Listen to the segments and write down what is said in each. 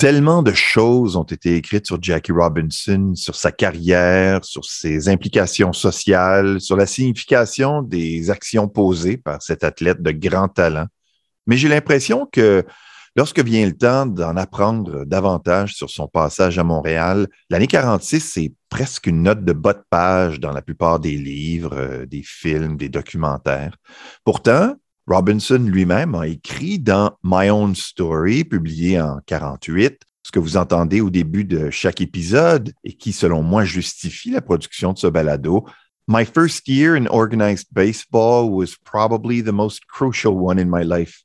Tellement de choses ont été écrites sur Jackie Robinson, sur sa carrière, sur ses implications sociales, sur la signification des actions posées par cet athlète de grand talent. Mais j'ai l'impression que lorsque vient le temps d'en apprendre davantage sur son passage à Montréal, l'année 46, c'est presque une note de bas de page dans la plupart des livres, euh, des films, des documentaires. Pourtant, Robinson lui-même a écrit dans My Own Story, publié en 48, ce que vous entendez au début de chaque épisode et qui, selon moi, justifie la production de ce balado. My first year in organized baseball was probably the most crucial one in my life.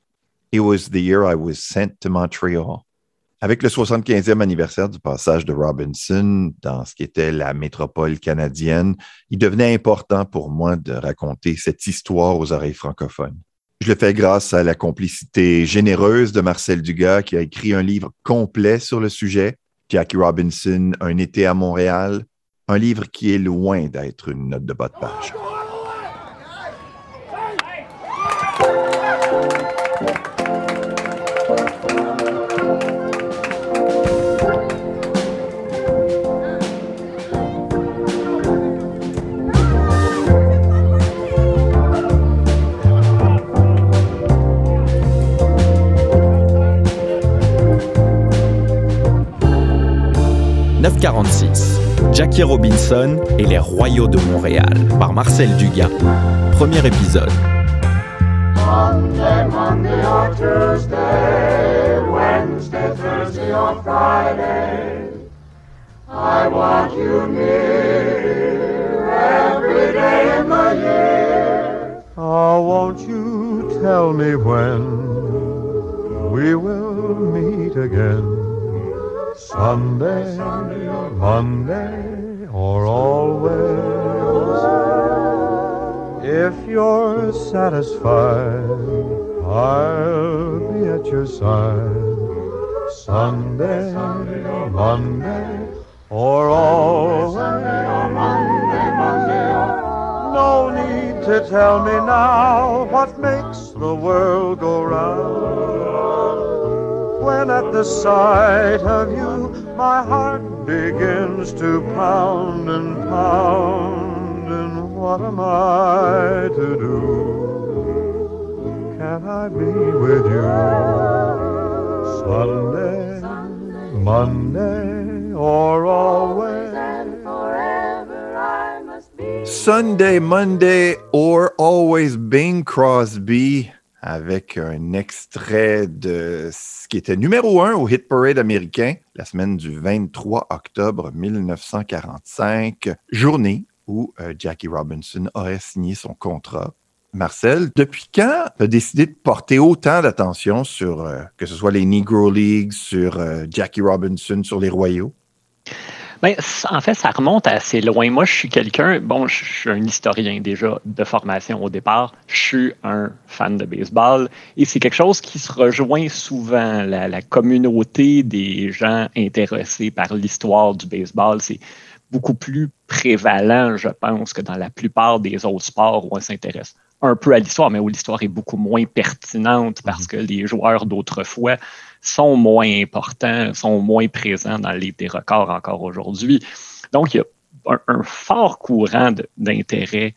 It was the year I was sent to Montreal. Avec le 75e anniversaire du passage de Robinson dans ce qui était la métropole canadienne, il devenait important pour moi de raconter cette histoire aux oreilles francophones. Je le fais grâce à la complicité généreuse de Marcel Dugas qui a écrit un livre complet sur le sujet, Jackie Robinson, Un été à Montréal, un livre qui est loin d'être une note de bas de page. 946. Jackie Robinson et les Royaux de Montréal par Marcel Dugas. Premier épisode. Monday, Monday or Tuesday, Wednesday, Thursday or Friday. I want you near every day in the year. Oh, won't you tell me when we will meet again? Sunday, Monday, or always. If you're satisfied, I'll be at your side. Sunday, Sunday or Monday, or always. No need to tell me now what makes the world go round when at the sight of you my heart begins to pound and pound. And what am I to do? Can I be with you Sunday, Monday, or always? Sunday, Monday, or always Bing Crosby avec un extrait de ce qui était numéro un au Hit Parade américain la semaine du 23 octobre 1945, journée où euh, Jackie Robinson aurait signé son contrat. Marcel, depuis quand tu as décidé de porter autant d'attention sur, euh, que ce soit les Negro Leagues, sur euh, Jackie Robinson, sur les Royaux? Ben, en fait, ça remonte assez loin. Moi, je suis quelqu'un, bon, je suis un historien déjà de formation au départ. Je suis un fan de baseball et c'est quelque chose qui se rejoint souvent. La, la communauté des gens intéressés par l'histoire du baseball, c'est beaucoup plus prévalent, je pense, que dans la plupart des autres sports où on s'intéresse un peu à l'histoire, mais où l'histoire est beaucoup moins pertinente parce mhm. que les joueurs d'autrefois sont moins importants, sont moins présents dans les des records encore aujourd'hui. Donc, il y a un, fort courant d'intérêt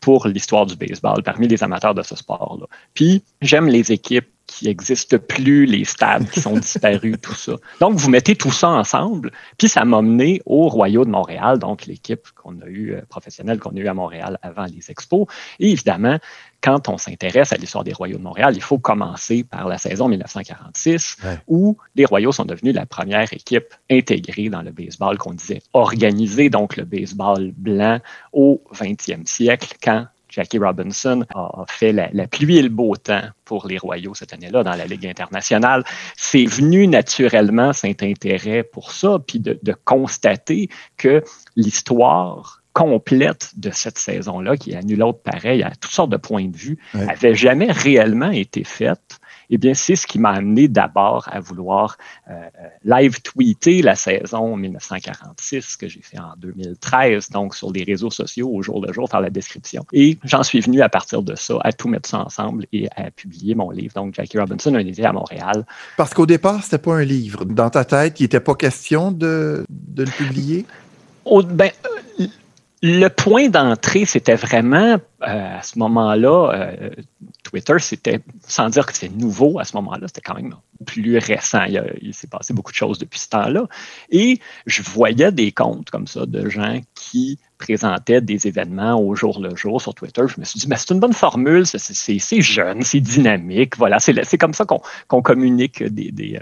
pour l'histoire du baseball parmi les amateurs de ce sport-là. Puis, j'aime les équipes qui n'existent plus, les stades qui sont disparus, tout ça. Donc, vous mettez tout ça ensemble, puis ça m'a mené au Royaux de Montréal, donc l'équipe qu'on a eue, euh, professionnelle qu'on a eue à Montréal avant les expos. Et évidemment, quand on s'intéresse à l'histoire des Royaux de Montréal, il faut commencer par la saison 1946, où les Royaux sont devenus la première équipe intégrée dans le baseball qu'on disait organisé, donc le baseball blanc au 20e siècle, quand Jackie Robinson a fait la, pluie et le beau temps pour les Royaux cette année-là dans la Ligue internationale. C'est venu naturellement cet intérêt pour ça, puis de, constater que l'histoire complète de cette saison-là, qui est à nul autre pareil à toutes sortes de points de vue, n'avait jamais réellement été faite eh bien, c'est ce qui m'a amené d'abord à vouloir euh, euh, live tweeter la saison 1946 que j'ai fait en 2013, donc sur les réseaux sociaux au jour le jour, faire la description. Et j'en suis venu à partir de ça à tout mettre ça ensemble et à publier mon livre, donc Jackie Robinson, un été à Montréal. Parce qu'au départ, c'était pas un livre. Dans ta tête, il n'était pas question de, de le publier? ben, euh, le point d'entrée, c'était vraiment euh, à ce moment-là, euh, Twitter, c'était, sans dire que c'est nouveau à ce moment-là, c'était quand même plus récent. Il, s'est passé beaucoup de choses depuis ce temps-là. Et je voyais des comptes comme ça de gens qui présentaient des événements au jour le jour sur Twitter. Je me suis dit, mais c'est une bonne formule, c'est jeune, c'est dynamique. Voilà, c'est comme ça qu'on communique des,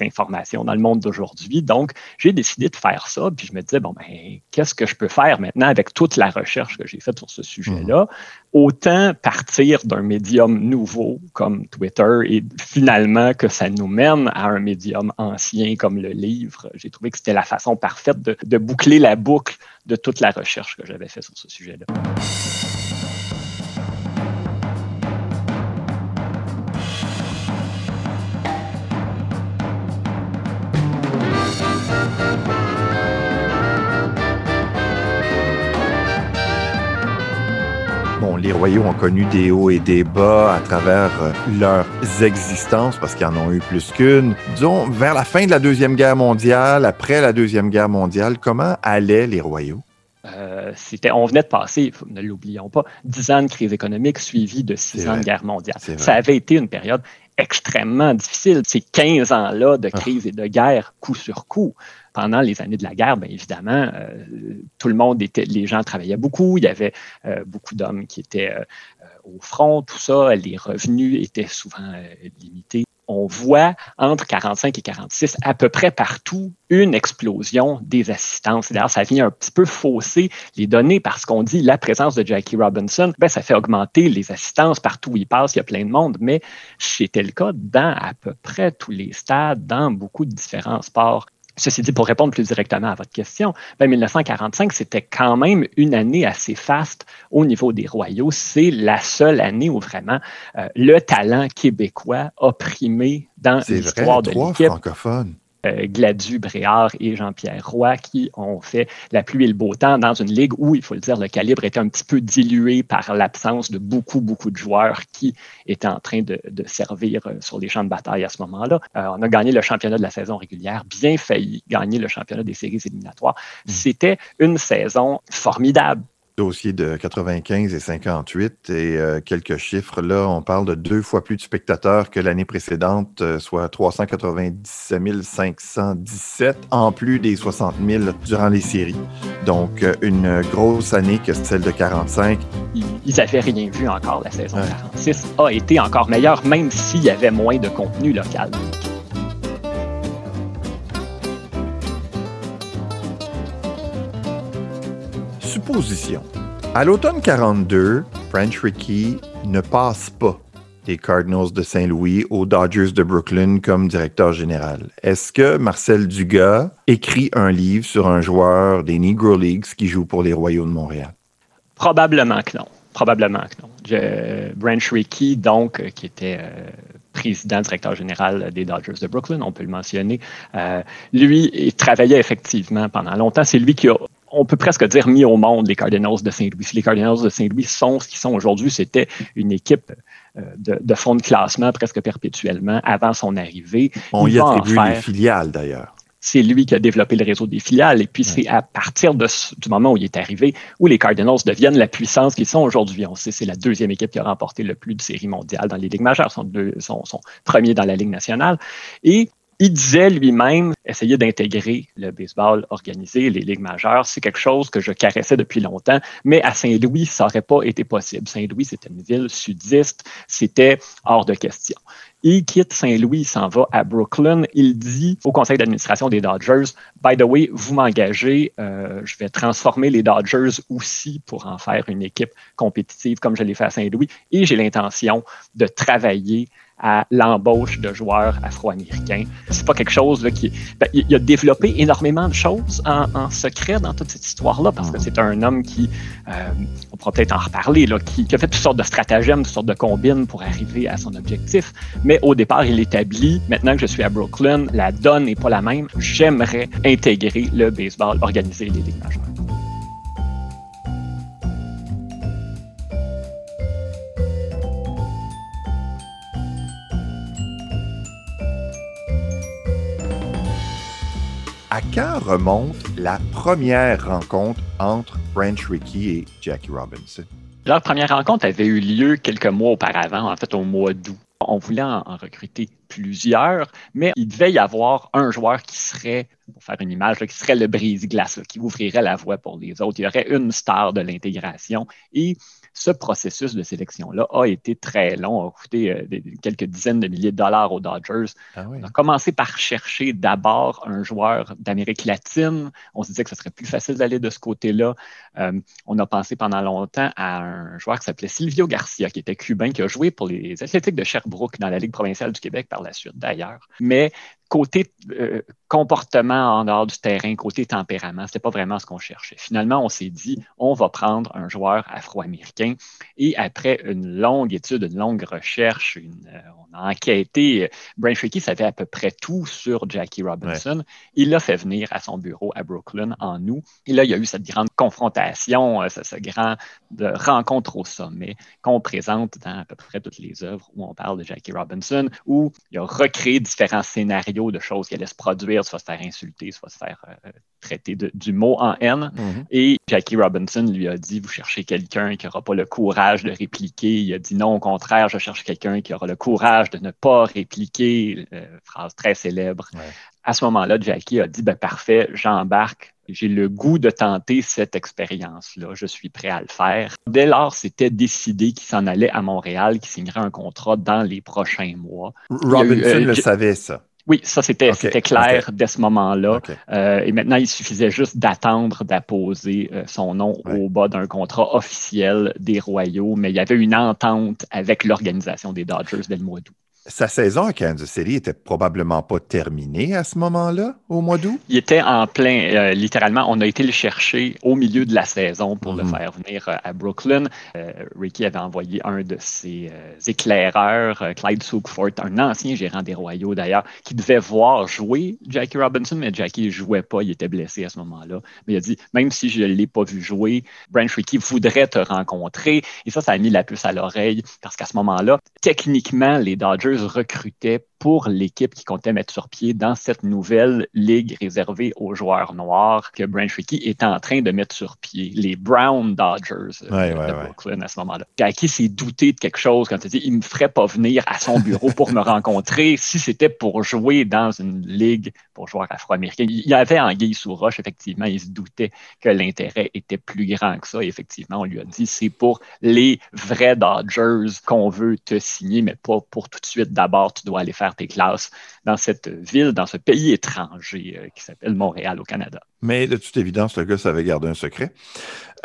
informations dans le monde d'aujourd'hui. Donc, j'ai décidé de faire ça. Puis je me disais, bon, ben, qu'est-ce que je peux faire maintenant avec toute la recherche que j'ai faite sur ce sujet-là? Autant partir d'un médium nouveau comme Twitter et finalement que ça nous mène à un médium ancien comme le livre. J'ai trouvé que c'était la façon parfaite de, boucler la boucle de toute la recherche que j'avais faite sur ce sujet-là. Royaux ont connu des hauts et des bas à travers euh, leurs existences, parce qu'ils en ont eu plus qu'une. Disons, vers la fin de la Deuxième Guerre mondiale, après la Deuxième Guerre mondiale, comment allaient les royaux? Euh, c'était, on venait de passer, ne l'oublions pas, dix ans de crise économique suivis de six ans de guerre mondiale. Ça avait été une période extrêmement difficile. Ces 15 ans-là de ah. crise et de guerre, coup sur coup. Pendant les années de la guerre, bien évidemment, euh, tout le monde était, les gens travaillaient beaucoup. Il y avait euh, beaucoup d'hommes qui étaient au front, tout ça. Les revenus étaient souvent limités on voit entre 45 et 46 à peu près partout une explosion des assistances. D'ailleurs, ça vient un petit peu fausser les données parce qu'on dit la présence de Jackie Robinson, ben, ça fait augmenter les assistances partout où il passe, il y a plein de monde, mais c'était le cas dans à peu près tous les stades, dans beaucoup de différents sports. Ceci dit, pour répondre plus directement à votre question, ben 1945, c'était quand même une année assez faste au niveau des royaux. C'est la seule année où vraiment euh, le talent québécois a primé dans l'histoire de l'équipe. francophones. Euh, Gladu Bréard et Jean-Pierre Roy qui ont fait la pluie et le beau temps dans une ligue où, il faut le dire, le calibre était un petit peu dilué par l'absence de beaucoup, beaucoup de joueurs qui étaient en train de, servir euh, sur les champs de bataille à ce moment-là. Euh, on a gagné le championnat de la saison régulière, bien failli gagner le championnat des séries éliminatoires. Mmh. C'était une saison formidable dossier de 95 et 58 et euh, quelques chiffres. Là, on parle de deux fois plus de spectateurs que l'année précédente, euh, soit 397 517, en plus des 60 000 durant les séries. Donc, euh, une grosse année que celle de 45. Ils n'avaient rien vu encore. La saison 46 a été encore meilleure, même s'il y avait moins de contenu local. À l'automne 42, French Rickey ne passe pas des Cardinals de Saint-Louis aux Dodgers de Brooklyn comme directeur général. Est-ce que Marcel Dugas écrit un livre sur un joueur des Negro Leagues qui joue pour les Royaux de Montréal? Probablement que non. Probablement que non. Branch Rickey, donc, qui était euh, président, directeur général des Dodgers de Brooklyn, on peut le mentionner, euh, lui, il travaillait effectivement pendant longtemps. C'est lui qui a on peut presque dire mis au monde les Cardinals de Saint-Louis. Si les Cardinals de Saint-Louis sont ce qu'ils sont aujourd'hui, c'était une équipe euh, de, de fond de classement presque perpétuellement avant son arrivée. On y attribue les filiales d'ailleurs c'est lui qui a développé le réseau des filiales. Et puis, c'est à partir de du moment où il est arrivé où les Cardinals deviennent la puissance qu'ils sont aujourd'hui. On sait c'est la deuxième équipe qui a remporté le plus de séries mondiales dans les ligues majeures, son, deux, son, son premier dans la Ligue nationale. Et il disait lui-même essayer d'intégrer le baseball organisé, les ligues majeures. C'est quelque chose que je caressais depuis longtemps, mais à Saint-Louis, ça n'aurait pas été possible. Saint-Louis, c'était une ville sudiste, c'était hors de question. Il quitte Saint-Louis, il s'en va à Brooklyn. Il dit au conseil d'administration des Dodgers, By the way, vous m'engagez, euh, je vais transformer les Dodgers aussi pour en faire une équipe compétitive comme je l'ai fait à Saint-Louis et j'ai l'intention de travailler à l'embauche de joueurs afro-américains. C'est pas quelque chose là, qui. Ben, il a développé énormément de choses en, secret dans toute cette histoire-là, parce que c'est un homme qui, euh, on pourra peut-être en reparler, là, qui, a fait toutes sortes de stratagèmes, toutes sortes de combines pour arriver à son objectif. Mais au départ, il établit, maintenant que je suis à Brooklyn, la donne n'est pas la même. J'aimerais intégrer le baseball, organiser les ligues majeures. À quand remonte la première rencontre entre Branch Rickey et Jackie Robinson? Leur première rencontre avait eu lieu quelques mois auparavant, en fait au mois d'août. On voulait en, recruter plusieurs, mais il devait y avoir un joueur qui serait, pour faire une image, qui serait le brise-glace, qui ouvrirait la voie pour les autres. Il y aurait une star de l'intégration. Et ce processus de sélection-là a été très long, a coûté euh, quelques dizaines de milliers de dollars aux Dodgers. Ah On a commencé par chercher d'abord un joueur d'Amérique latine. On se disait que ce serait plus facile d'aller de ce côté-là. Euh, on a pensé pendant longtemps à un joueur qui s'appelait Silvio Garcia, qui était cubain, qui a joué pour les Athlétiques de Sherbrooke dans la Ligue provinciale du Québec par la suite d'ailleurs. Mais côté euh, comportement en dehors du terrain, côté tempérament, c'était pas vraiment ce qu'on cherchait. Finalement, on s'est dit, on va prendre un joueur afro-américain. Et après une longue étude, une longue recherche, euh, on a enquêté. Euh, Brian Trickey savait à peu près tout sur Jackie Robinson. Il l'a fait venir à son bureau à Brooklyn en août. Et là, il y a eu cette grande confrontation, ce, ce grand de rencontre au sommet qu'on présente dans à peu près toutes les œuvres où on parle de Jackie Robinson, où il a recréé différents scénarios de choses qui allaient se produire, soit se faire insulter, soit se faire euh, traiter du mot en haine. Mhm. Et Jackie Robinson lui a dit, vous cherchez quelqu'un qui n'aura pas le courage de répliquer. Il a dit non, au contraire, je cherche quelqu'un qui aura le courage de ne pas répliquer. Euh, phrase très célèbre. À ce moment-là, Jackie a dit, ben, parfait, j'embarque j'ai le goût de tenter cette expérience-là. Je suis prêt à le faire. Dès lors, c'était décidé qu'il s'en allait à Montréal, qu'il signerait un contrat dans les prochains mois. Robinson euh, le savait, ça. Oui, ça c'était clair dès ce moment-là. Euh, et maintenant, il suffisait juste d'attendre d'apposer euh, son nom au bas d'un contrat officiel des Royaux, mais il y avait une entente avec l'organisation des Dodgers dès le mois d'août. Sa saison à Kansas City était probablement pas terminée à ce moment-là, au mois d'août? Il était en plein, euh, littéralement, on a été le chercher au milieu de la saison pour le mhm. faire venir euh, à Brooklyn. Euh, Ricky avait envoyé un de ses éclaireurs, Clyde Sookfort, un ancien gérant des Royaux d'ailleurs, qui devait voir jouer Jackie Robinson, mais Jackie ne jouait pas, il était blessé à ce moment-là. Mais il a dit, même si je ne l'ai pas vu jouer, Branch Ricky voudrait te rencontrer. Et ça, ça a mis la puce à l'oreille, parce qu'à ce moment-là, techniquement, les Dodgers recrutait pour l'équipe qui comptait mettre sur pied dans cette nouvelle ligue réservée aux joueurs noirs que Branch Rickey est en train de mettre sur pied, les Brown Dodgers euh, de Brooklyn à ce moment-là. Jackie s'est douté de quelque chose quand il dit il me ferait pas venir à son bureau pour me rencontrer si c'était pour jouer dans une ligue pour joueurs afro-américains. Il y avait Anguille sous roche, effectivement, il se doutait que l'intérêt était plus grand que ça. Et effectivement, on lui a dit c'est pour les vrais Dodgers qu'on veut te signer, mais pas pour tout de suite. D'abord, tu dois aller faire tes classes dans cette ville, dans ce pays étranger euh, qui s'appelle Montréal au Canada. Mais de toute évidence, le gars savait garder un secret.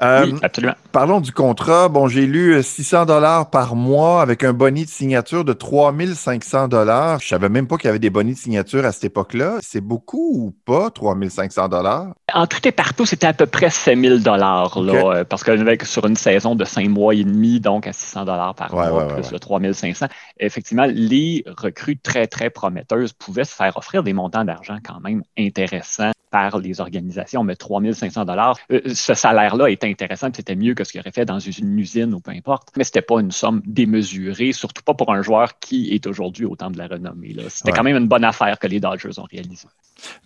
Euh, oui, absolument. Parlons du contrat. Bon, j'ai lu 600 euh, dollars par mois avec un boni de signature de 3500 dollars. Je savais même pas qu'il y avait des bonis de signature à cette époque-là. C'est beaucoup ou pas, 3500 dollars? En tout et partout, c'était à peu près 5000 dollars, là, parce que sur une saison de 5 mois et demi, donc à 600 dollars par mois, plus le 3500, effectivement, les recrues très, très prometteuses pouvaient se faire offrir des montants d'argent quand même intéressants par les organisations, mais 3500 dollars, euh, ce salaire-là était intéressant, c'était mieux que ce qu'il aurait fait dans une usine ou peu importe, mais c'était pas une somme démesurée, surtout pas pour un joueur qui est aujourd'hui au temps de la renommée. C'était quand même une bonne affaire que les Dodgers ont réalisée.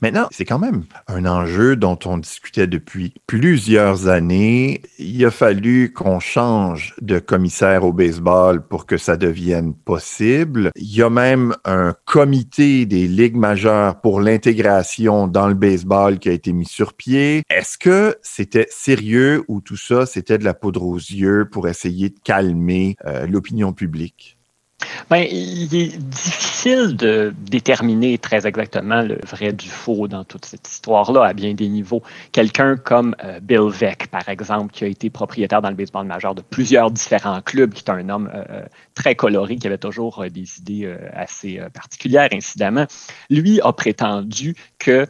Maintenant, c'est quand même un enjeu dont on discutait depuis plusieurs années. Il a fallu qu'on change de commissaire au baseball pour que ça devienne possible. Il y a même un comité des ligues majeures pour l'intégration dans le baseball qui a été mis sur pied. Est-ce que c'était sérieux ou tout ça, c'était de la poudre aux yeux pour essayer de calmer euh, l'opinion publique? Bien, il est difficile de déterminer très exactement le vrai du faux dans toute cette histoire-là à bien des niveaux. Quelqu'un comme euh, Bill Veck, par exemple, qui a été propriétaire dans le baseball majeur de plusieurs différents clubs, qui est un homme euh, euh, très coloré, qui avait toujours des idées assez particulières, incidemment, lui a prétendu qu'il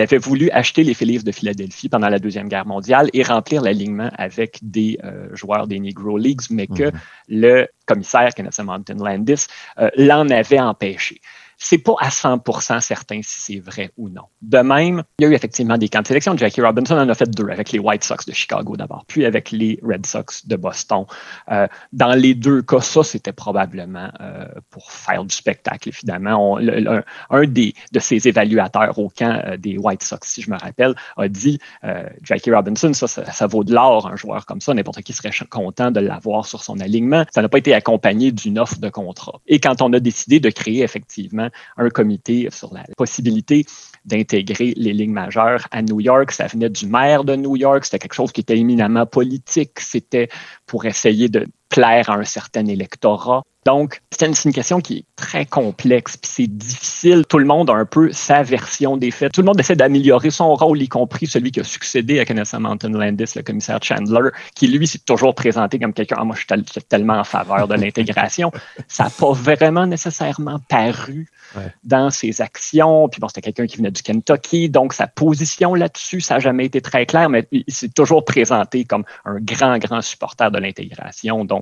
avait voulu acheter les Phillies de Philadelphie pendant la Deuxième Guerre mondiale et remplir l'alignement avec des joueurs des Negro Leagues, mais que mhm. le commissaire Kenneth Mountain Landis euh, l'en avait empêché c'est pas à 100% certain si c'est vrai ou non. De même, il y a eu effectivement des camps de sélection. Jackie Robinson en a fait deux avec les White Sox de Chicago d'abord, puis avec les Red Sox de Boston. Euh, dans les deux cas, ça, c'était probablement euh, pour faire du spectacle, évidemment. un, des, de ces évaluateurs au camp euh, des White Sox, si je me rappelle, a dit Jackie Robinson, ça, ça, vaut de l'or, un joueur comme ça. N'importe qui serait content de l'avoir sur son alignement. Ça n'a pas été accompagné d'une offre de contrat. Et quand on a décidé de créer effectivement un comité sur la possibilité d'intégrer les lignes majeures à New York. Ça venait du maire de New York. C'était quelque chose qui était éminemment politique. C'était pour essayer de plaire à un certain électorat. Donc, c'est une, question qui est très complexe, puis c'est difficile. Tout le monde a un peu sa version des faits. Tout le monde essaie d'améliorer son rôle, y compris celui qui a succédé à Kenneth Mountain Landis, le commissaire Chandler, qui lui s'est toujours présenté comme quelqu'un, ah, moi je suis tellement en faveur de l'intégration. Ça n'a pas vraiment nécessairement paru dans ses actions. Puis bon, c'était quelqu'un qui venait du Kentucky, donc sa position là-dessus, ça n'a jamais été très clair, mais il s'est toujours présenté comme un grand, grand supporter de l'intégration. Donc,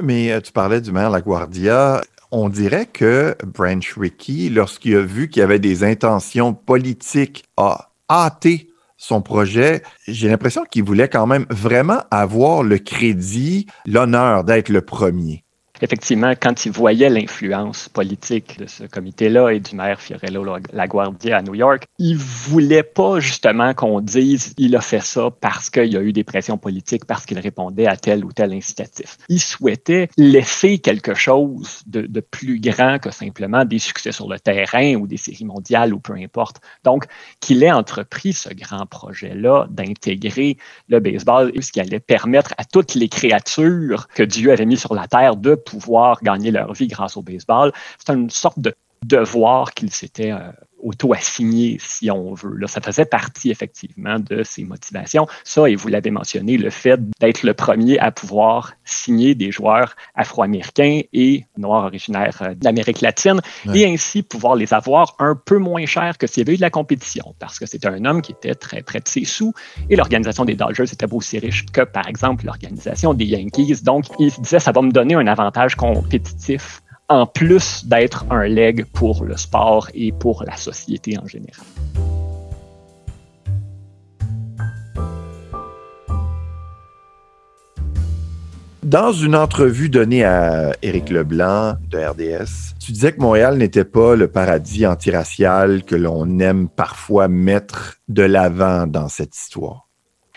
mais euh, tu parlais du maire LaGuardia. On dirait que Branch Rickey, lorsqu'il a vu qu'il y avait des intentions politiques, a hâté son projet. J'ai l'impression qu'il voulait quand même vraiment avoir le crédit, l'honneur d'être le premier effectivement, quand il voyait l'influence politique de ce comité-là et du maire Fiorello LaGuardia à New York, il voulait pas justement qu'on dise il a fait ça parce qu'il y a eu des pressions politiques, parce qu'il répondait à tel ou tel incitatif. Il souhaitait laisser quelque chose de, de plus grand que simplement des succès sur le terrain ou des séries mondiales ou peu importe. Donc, qu'il ait entrepris ce grand projet-là d'intégrer le baseball, ce qui allait permettre à toutes les créatures que Dieu avait mis sur la terre de pouvoir gagner leur vie grâce au baseball. C'est une sorte de devoir qu'ils s'étaient euh, auto-assigné, si on veut. Là, ça faisait partie effectivement de ses motivations. Ça, et vous l'avez mentionné, le fait d'être le premier à pouvoir signer des joueurs afro-américains et noirs originaires euh, d'Amérique latine, et ainsi pouvoir les avoir un peu moins cher que s'il y avait eu de la compétition, parce que c'était un homme qui était très près de ses sous, et l'organisation des Dodgers était pas aussi riche que, par exemple, l'organisation des Yankees. Donc, il se disait, ça va me donner un avantage compétitif en plus d'être un leg pour le sport et pour la société en général. Dans une entrevue donnée à Éric Leblanc de RDS, tu disais que Montréal n'était pas le paradis antiracial que l'on aime parfois mettre de l'avant dans cette histoire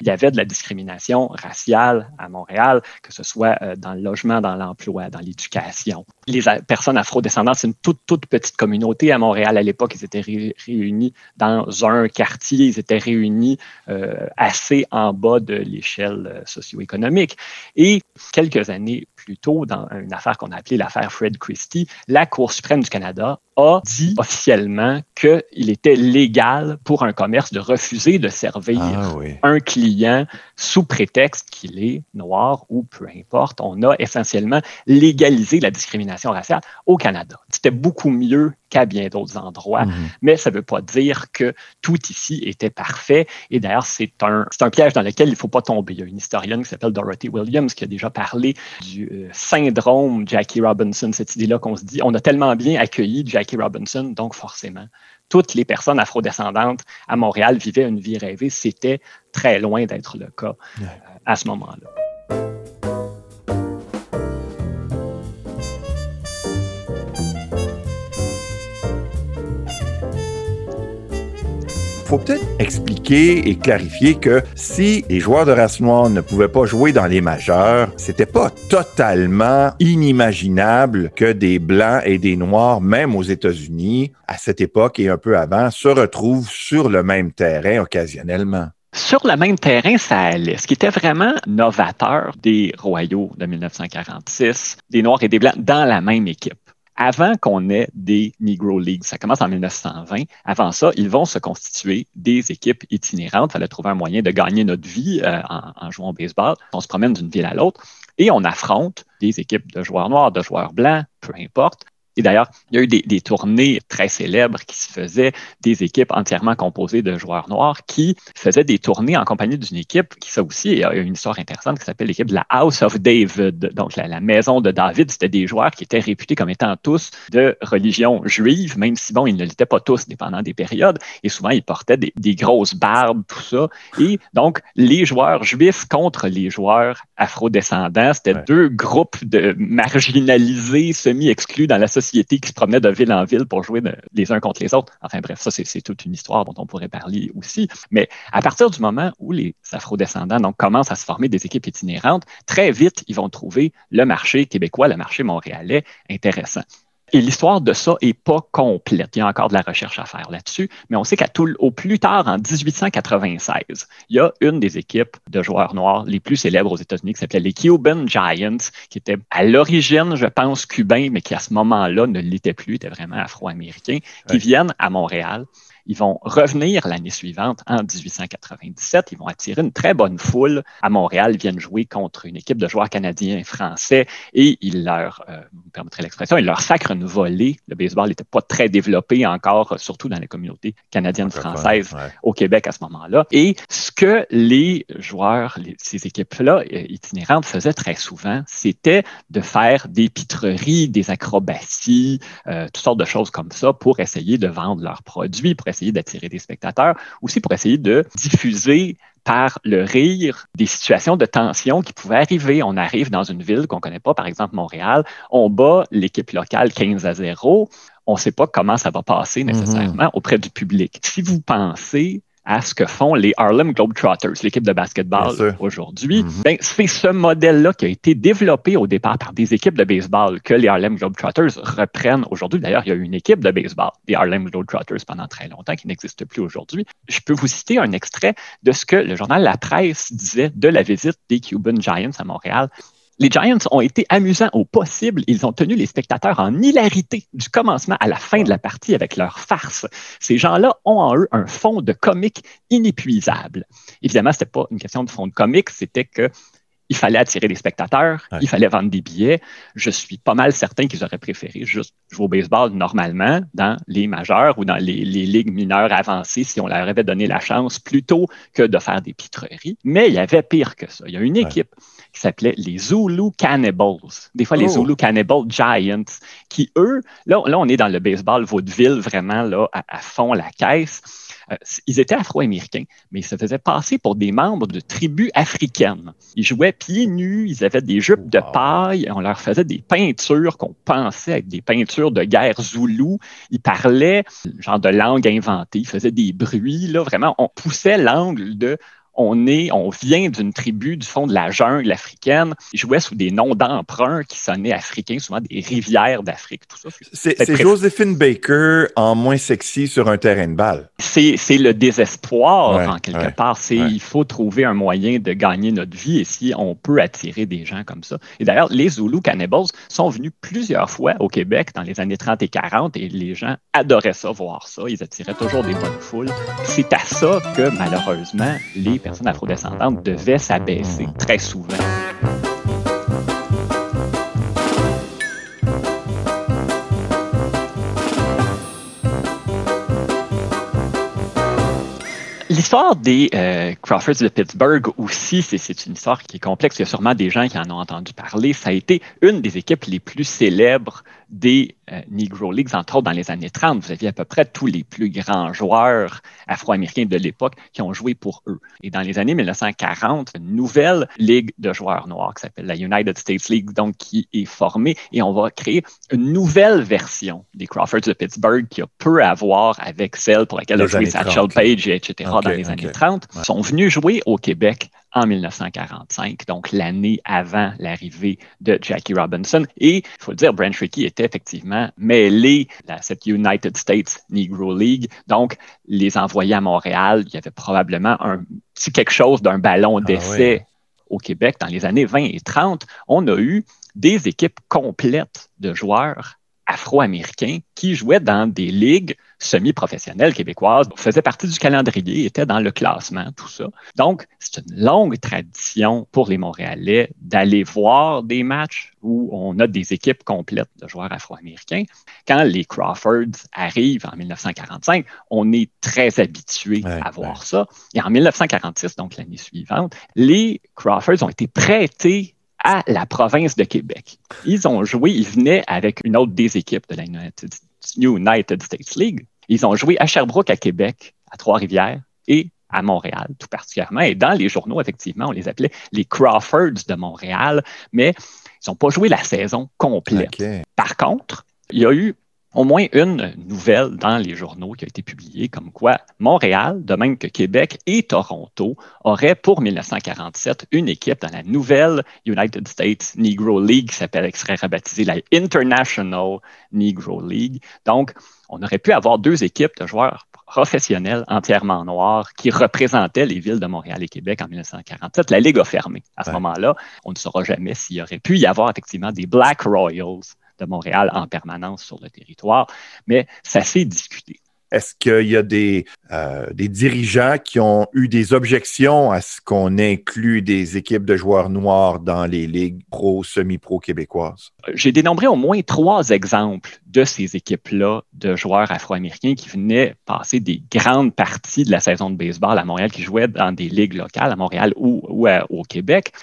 il y avait de la discrimination raciale à Montréal, que ce soit euh, dans le logement, dans l'emploi, dans l'éducation. Les personnes afrodescendantes, c'est une toute, toute petite communauté à Montréal à l'époque. Ils étaient réunis dans un quartier, ils étaient réunis euh, assez en bas de l'échelle euh, socio-économique. Et quelques années plus tôt, dans une affaire qu'on a appelée l'affaire Fred Christie, la Cour suprême du Canada a dit officiellement qu'il était légal pour un commerce de refuser de servir ah un client sous prétexte qu'il est noir ou peu importe. On a essentiellement légalisé la discrimination raciale au Canada. C'était beaucoup mieux qu'à bien d'autres endroits, mhm. mais ça ne veut pas dire que tout ici était parfait. Et d'ailleurs, c'est un, un piège dans lequel il ne faut pas tomber. Il y a une historienne qui s'appelle Dorothy Williams qui a déjà parlé du euh, syndrome Jackie Robinson, cette idée-là qu'on se dit, on a tellement bien accueilli Jackie Robinson, donc forcément, toutes les personnes afrodescendantes à Montréal vivaient une vie rêvée. C'était très loin d'être le cas euh, à ce moment-là. Faut peut-être expliquer et clarifier que si les joueurs de race noire ne pouvaient pas jouer dans les majeurs, c'était pas totalement inimaginable que des blancs et des noirs, même aux États-Unis, à cette époque et un peu avant, se retrouvent sur le même terrain occasionnellement. Sur le même terrain, ça allait. Ce qui était vraiment novateur des Royaux de 1946, des Noirs et des Blancs dans la même équipe avant qu'on ait des Negro Leagues. Ça commence en 1920. Avant ça, ils vont se constituer des équipes itinérantes. Il fallait trouver un moyen de gagner notre vie euh, en, en, jouant au baseball. On se promène d'une ville à l'autre et on affronte des équipes de joueurs noirs, de joueurs blancs, peu importe, et d'ailleurs, il y a eu des, tournées très célèbres qui se faisaient des équipes entièrement composées de joueurs noirs qui faisaient des tournées en compagnie d'une équipe qui, ça aussi, a une histoire intéressante qui s'appelle l'équipe de la House of David. Donc, la, maison de David, c'était des joueurs qui étaient réputés comme étant tous de religion juive, même si, bon, ils ne l'étaient pas tous dépendant des périodes. Et souvent, ils portaient des, grosses barbes, tout ça. Et donc, les joueurs juifs contre les joueurs afrodescendants, c'était deux groupes de marginalisés, semi-exclus dans la société qui se promenaient de ville en ville pour jouer les uns contre les autres. Enfin bref, ça, c'est toute une histoire dont on pourrait parler aussi. Mais à partir du moment où les afrodescendants donc, commencent à se former des équipes itinérantes, très vite, ils vont trouver le marché québécois, le marché montréalais intéressant. Et l'histoire de ça n'est pas complète. Il y a encore de la recherche à faire là-dessus, mais on sait qu'à tout, au plus tard, en 1896, il y a une des équipes de joueurs noirs les plus célèbres aux États-Unis qui s'appelait les Cuban Giants, qui était à l'origine, je pense, cubain, mais qui à ce moment-là ne l'était plus, était vraiment afro-américain, qui viennent à Montréal ils vont revenir l'année suivante, en 1897. Ils vont attirer une très bonne foule à Montréal. Ils viennent jouer contre une équipe de joueurs canadiens et français et ils leur, euh, vous permettrez l'expression, ils leur sacrent une volée. Le baseball n'était pas très développé encore, surtout dans les communautés canadiennes françaises au Québec à ce moment-là. Et ce que les joueurs, ces équipes-là euh, itinérantes faisaient très souvent, c'était de faire des pitreries, des acrobaties, euh, toutes sortes de choses comme ça pour essayer de vendre leurs produits, pour essayer d'attirer des spectateurs, aussi pour essayer de diffuser par le rire des situations de tension qui pouvaient arriver. On arrive dans une ville qu'on ne connaît pas, par exemple Montréal, on bat l'équipe locale 15 à 0, on ne sait pas comment ça va passer mm-hmm. nécessairement auprès du public. Si vous pensez à ce que font les Harlem Globetrotters, l'équipe de basketball aujourd'hui. Ben, c'est ce modèle-là qui a été développé au départ par des équipes de baseball que les Harlem Globetrotters reprennent aujourd'hui. D'ailleurs, il y a une équipe de baseball, les Harlem Globetrotters, pendant très longtemps, qui n'existe plus aujourd'hui. Je peux vous citer un extrait de ce que le journal La Presse disait de la visite des Cuban Giants à Montréal les Giants ont été amusants au possible. Ils ont tenu les spectateurs en hilarité du commencement à la fin de la partie avec leur farce. Ces gens-là ont en eux un fond de comique inépuisable. Évidemment, ce n'était pas une question de fond de comique, c'était que il fallait attirer des spectateurs, il fallait vendre des billets. Je suis pas mal certain qu'ils auraient préféré juste jouer au baseball normalement dans les majeurs ou dans les, ligues mineures avancées si on leur avait donné la chance plutôt que de faire des pitreries. Mais il y avait pire que ça. Il y a une équipe qui s'appelait les Zulu Cannibals. Des fois, les oh. Zulu Cannibal Giants, qui eux, là, là, on est dans le baseball vaudeville vraiment là, à fond la caisse euh, ils étaient afro-américains, mais ils se faisaient passer pour des membres de tribus africaines. Ils jouaient pieds nus, ils avaient des jupes de paille, on leur faisait des peintures qu'on pensait être des peintures de guerre zoulou. Ils parlaient genre de langue inventée, ils faisaient des bruits, là, vraiment, on poussait l'angle de on est, on vient d'une tribu du fond de la jungle africaine. Ils jouaient sous des noms d'emprunts qui sonnaient africains, souvent des rivières d'Afrique, tout ça. C'est Josephine Baker en moins sexy sur un terrain de balle. C'est le désespoir, en quelque part. C'est il faut trouver un moyen de gagner notre vie et si on peut attirer des gens comme ça. Et d'ailleurs, les Zulu Cannibals sont venus plusieurs fois au Québec dans les années 30 et 40 et les gens adoraient ça, voir ça. Ils attiraient toujours des bonnes foules. C'est à ça que, malheureusement, les personnes afrodescendantes devaient s'abaisser très souvent. L'histoire des euh, Crawfords de Pittsburgh aussi, c'est une histoire qui est complexe. Il y a sûrement des gens qui en ont entendu parler. Ça a été une des équipes les plus célèbres des euh, Negro Leagues, entre autres dans les années 30. Vous aviez à peu près tous les plus grands joueurs afro-américains de l'époque qui ont joué pour eux. Et dans les années 1940, une nouvelle ligue de joueurs noirs qui s'appelle la United States League, donc qui est formée et on va créer une nouvelle version des Crawfords de Pittsburgh qui a peu à voir avec celle pour laquelle a joué Satchel Paige, etc. dans les années 30, sont venus jouer au Québec en 1945, donc l'année avant l'arrivée de Jackie Robinson. Et il faut le dire, Brent Rickey était effectivement mêlé à cette United States Negro League. Donc, les envoyés à Montréal, il y avait probablement un petit quelque chose d'un ballon ah d'essai au Québec dans les années 20 et 30, on a eu des équipes complètes de joueurs afro-américains qui jouaient dans des ligues semi-professionnelles québécoises, faisaient partie du calendrier, étaient dans le classement, tout ça. Donc, c'est une longue tradition pour les Montréalais d'aller voir des matchs où on a des équipes complètes de joueurs afro-américains. Quand les Crawfords arrivent en 1945, on est très habitué à voir ça. Et en 1946, donc l'année suivante, les Crawfords ont été prêtés à la province de Québec. Ils ont joué, ils venaient avec une autre des équipes de la United, States League. Ils ont joué à Sherbrooke, à Québec, à Trois-Rivières et à Montréal, tout particulièrement. Et dans les journaux, effectivement, on les appelait les Crawfords de Montréal, mais ils n'ont pas joué la saison complète. Par contre, il y a eu au moins une nouvelle dans les journaux qui a été publiée comme quoi Montréal, de même que Québec et Toronto, auraient pour 1947 une équipe dans la nouvelle United States Negro League qui s'appelle, qui serait rebaptisée la International Negro League. Donc, on aurait pu avoir deux équipes de joueurs professionnels entièrement noirs qui représentaient les villes de Montréal et Québec en 1947. La Ligue a fermé. À ce moment-là, on ne saura jamais s'il y aurait pu y avoir effectivement des Black Royals de Montréal en permanence sur le territoire, mais ça s'est discuté. Est-ce qu'il y a des, euh, des, dirigeants qui ont eu des objections à ce qu'on inclue des équipes de joueurs noirs dans les ligues pro, semi-pro québécoises? J'ai dénombré au moins trois exemples de ces équipes-là de joueurs afro-américains qui venaient passer des grandes parties de la saison de baseball à Montréal, qui jouaient dans des ligues locales à Montréal ou, ou au Québec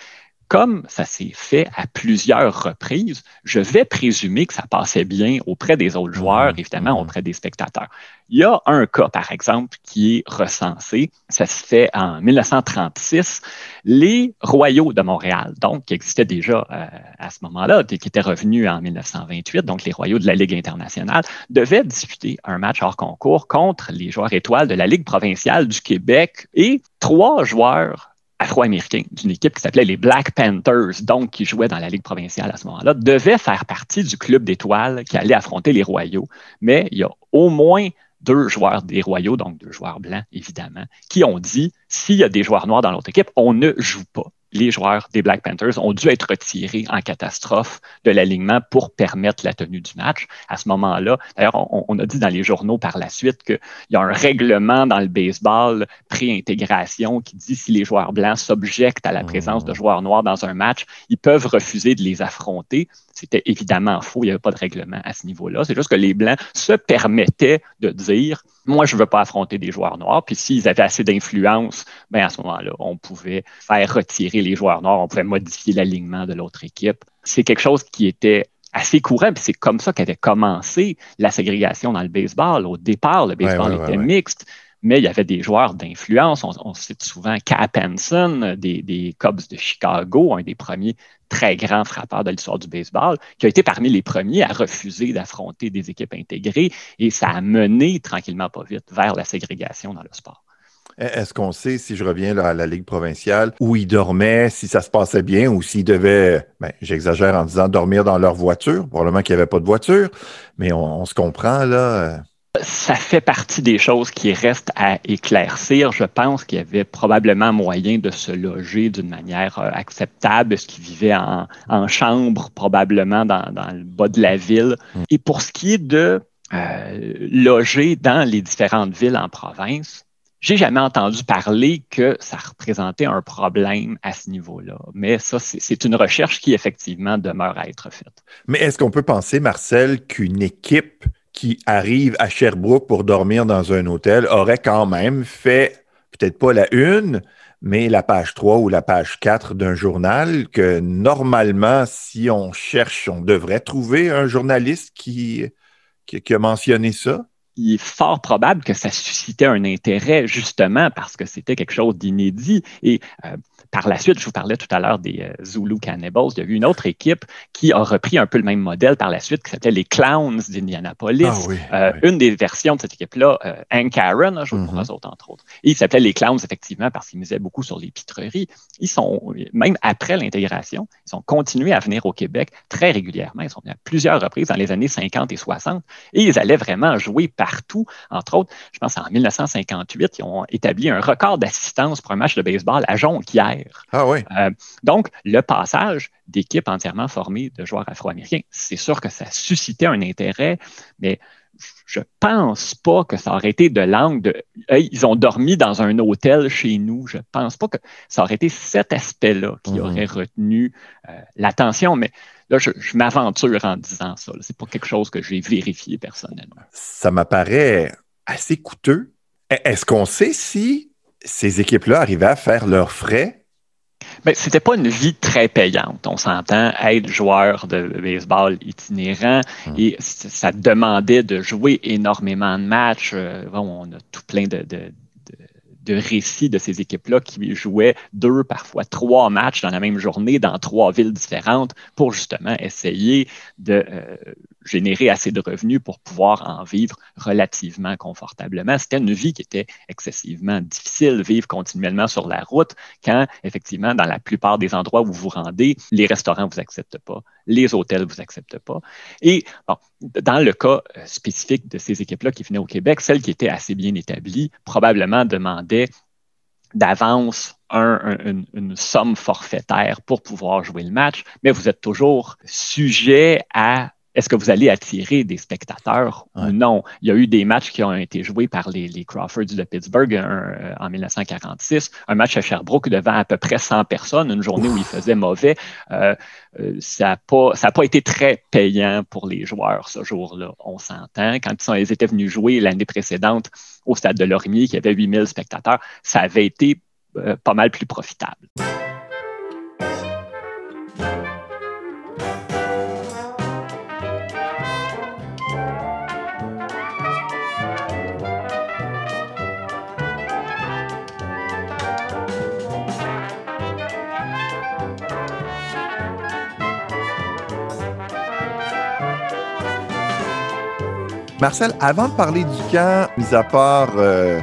comme ça s'est fait à plusieurs reprises, je vais présumer que ça passait bien auprès des autres joueurs, mhm. évidemment mhm. auprès des spectateurs. Il y a un cas, par exemple, qui est recensé. Ça se fait en 1936. Les Royaux de Montréal, donc, qui existaient déjà euh, à ce moment-là, qui étaient revenus en 1928, donc les Royaux de la Ligue internationale, devaient disputer un match hors concours contre les joueurs étoiles de la Ligue provinciale du Québec et trois joueurs afro-américain d'une équipe qui s'appelait les Black Panthers, donc qui jouait dans la Ligue provinciale à ce moment-là, devait faire partie du club d'étoiles qui allait affronter les Royaux. Mais il y a au moins deux joueurs des Royaux, donc deux joueurs blancs, évidemment, qui ont dit s'il y a des joueurs noirs dans l'autre équipe, on ne joue pas les joueurs des Black Panthers ont dû être retirés en catastrophe de l'alignement pour permettre la tenue du match. À ce moment-là, d'ailleurs, on, a dit dans les journaux par la suite qu'il y a un règlement dans le baseball pré-intégration qui dit si les joueurs blancs s'objectent à la présence de mmh. joueurs noirs dans un match, ils peuvent refuser de les affronter. C'était évidemment faux, il n'y avait pas de règlement à ce niveau-là. C'est juste que les blancs se permettaient de dire moi, je ne veux pas affronter des joueurs noirs. Puis s'ils avaient assez d'influence, ben à ce moment-là, on pouvait faire retirer les joueurs noirs, on pouvait modifier l'alignement de l'autre équipe. C'est quelque chose qui était assez courant, puis c'est comme ça qu'avait commencé la ségrégation dans le baseball. Au départ, le baseball était mixte mais il y avait des joueurs d'influence. On, cite souvent Cap Hansen des, Cubs de Chicago, un des premiers très grands frappeurs de l'histoire du baseball, qui a été parmi les premiers à refuser d'affronter des équipes intégrées, et ça a mené tranquillement pas vite vers la ségrégation dans le sport. Est-ce qu'on sait, si je reviens à la Ligue provinciale, où ils dormaient, si ça se passait bien ou s'ils devaient, ben, j'exagère en disant dormir dans leur voiture, probablement qu'il n'y avait pas de voiture, mais on se comprend là. Ça fait partie des choses qui restent à éclaircir. Je pense qu'il y avait probablement moyen de se loger d'une manière euh, acceptable. Est-ce qu'ils vivaient en, chambre, probablement dans, le bas de la ville? Mm. Et pour ce qui est de euh, loger dans les différentes villes en province, j'ai jamais entendu parler que ça représentait un problème à ce niveau-là. Mais ça, c'est une recherche qui effectivement demeure à être faite. Mais est-ce qu'on peut penser, Marcel, qu'une équipe qui arrive à Sherbrooke pour dormir dans un hôtel aurait quand même fait peut-être pas la une, mais la page 3 ou la page 4 d'un journal que normalement, si on cherche, on devrait trouver un journaliste qui, qui, a mentionné ça il est fort probable que ça suscitait un intérêt justement parce que c'était quelque chose d'inédit. Et euh, par la suite, je vous parlais tout à l'heure des euh, Zulu Cannibals. Il y a eu une autre équipe qui a repris un peu le même modèle par la suite, qui s'appelait les Clowns d'Indianapolis. Ah euh, une des versions de cette équipe-là, euh, Hank Aaron, je vous mm autres, entre autres. Et il s'appelait les Clowns, effectivement, parce qu'ils misaient beaucoup sur les pitreries. Ils sont, même après l'intégration, ils ont continué à venir au Québec très régulièrement. Ils sont venus à plusieurs reprises dans les années 50 et 60 et ils allaient vraiment jouer par partout. Entre autres, je pense en 1958, ils ont établi un record d'assistance pour un match de baseball à Jonquière. Ah oui. Euh, donc, le passage d'équipes entièrement formées de joueurs afro-américains, c'est sûr que ça suscitait un intérêt, mais je pense pas que ça aurait été de langue de ils ont dormi dans un hôtel chez nous. Je pense pas que ça aurait été cet aspect-là qui mhm. aurait retenu euh, l'attention. Mais là, je, m'aventure en disant ça. C'est pas quelque chose que j'ai vérifié personnellement. Ça m'apparaît assez coûteux. E-, est-ce qu'on sait si ces équipes-là arrivaient à faire leurs frais mais c'était pas une vie très payante. On s'entend être joueur de baseball itinérant hmm. et ça demandait de jouer énormément de matchs. Euh, on a tout plein de, de récits de ces équipes-là qui jouaient deux, parfois trois matchs dans la même journée dans trois villes différentes pour justement essayer de euh, générer assez de revenus pour pouvoir en vivre relativement confortablement. C'était une vie qui était excessivement difficile, vivre continuellement sur la route quand, effectivement, dans la plupart des endroits où vous vous rendez, les restaurants ne vous acceptent pas, les hôtels ne vous acceptent pas. Et dans le cas euh, spécifique de ces équipes-là qui venaient au Québec, celles qui étaient assez bien établies probablement demandaient d'avance une, somme forfaitaire pour pouvoir jouer le match, mais vous êtes toujours sujet à est-ce que vous allez attirer des spectateurs ou non? Il y a eu des matchs qui ont été joués par les, Crawfords de Pittsburgh euh, en 1946, un match à Sherbrooke devant à peu près 100 personnes, une journée où il faisait mauvais. Euh, euh, ça n'a pas, pas été très payant pour les joueurs ce jour-là, on s'entend. Quand ils, sont, ils étaient venus jouer l'année précédente au stade de Lorimier, qui avait 8000 spectateurs, ça avait été pas mal plus profitable. Marcel, avant de parler du camp, mis à part euh,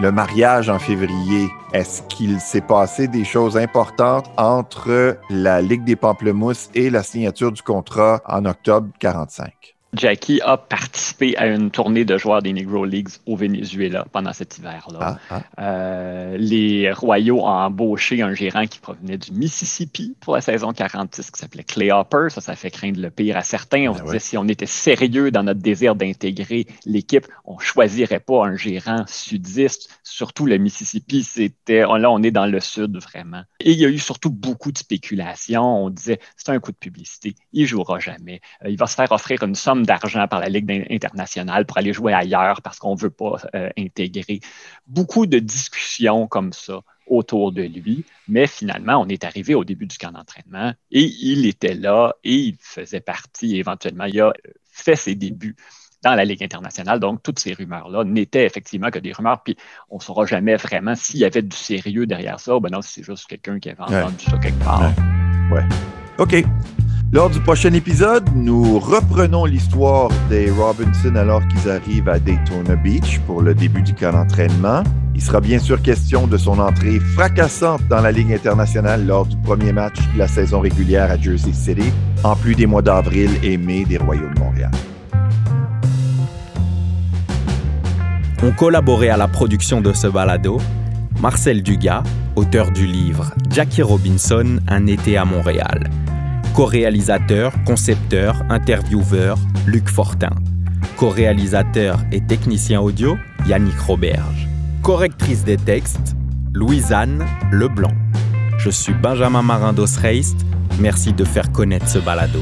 le mariage en février, est-ce qu'il s'est passé des choses importantes entre la Ligue des Pamplemousses et la signature du contrat en octobre 45? Jackie a participé à une tournée de joueurs des Negro Leagues au Venezuela pendant cet hiver-là. Ah, ah. Euh, les Royaux ont embauché un gérant qui provenait du Mississippi pour la saison 46 qui s'appelait Clay Hopper. Ça, ça fait craindre le pire à certains. On ben se disait si on était sérieux dans notre désir d'intégrer l'équipe, on choisirait pas un gérant sudiste. Surtout le Mississippi, c'était là, on est dans le sud vraiment. Et il y a eu surtout beaucoup de spéculations. On disait c'est un coup de publicité, il jouera jamais. Euh, il va se faire offrir une somme d'argent par la Ligue internationale pour aller jouer ailleurs parce qu'on ne veut pas euh, intégrer. Beaucoup de discussions comme ça autour de lui, mais finalement, on est arrivé au début du camp d'entraînement et il était là et il faisait partie, éventuellement, il a fait ses débuts dans la Ligue internationale. Donc, toutes ces rumeurs-là n'étaient effectivement que des rumeurs, puis on ne saura jamais vraiment s'il y avait du sérieux derrière ça. Ben non, c'est juste quelqu'un qui avait entendu ça quelque part. ouais. OK. Lors du prochain épisode, nous reprenons l'histoire des Robinson alors qu'ils arrivent à Daytona Beach pour le début du camp d'entraînement. Il sera bien sûr question de son entrée fracassante dans la Ligue internationale lors du premier match de la saison régulière à Jersey City, en plus des mois d'avril et mai des Royaux de Montréal. Ont collaboré à la production de ce balado Marcel Dugas, auteur du livre Jackie Robinson, Un été à Montréal Co-réalisateur, concepteur, intervieweur, Luc Fortin. Co-réalisateur et technicien audio, Yannick Roberge. Correctrice des textes, Louise-Anne Leblanc. Je suis Benjamin Marin d'Osreist. Merci de faire connaître ce balado.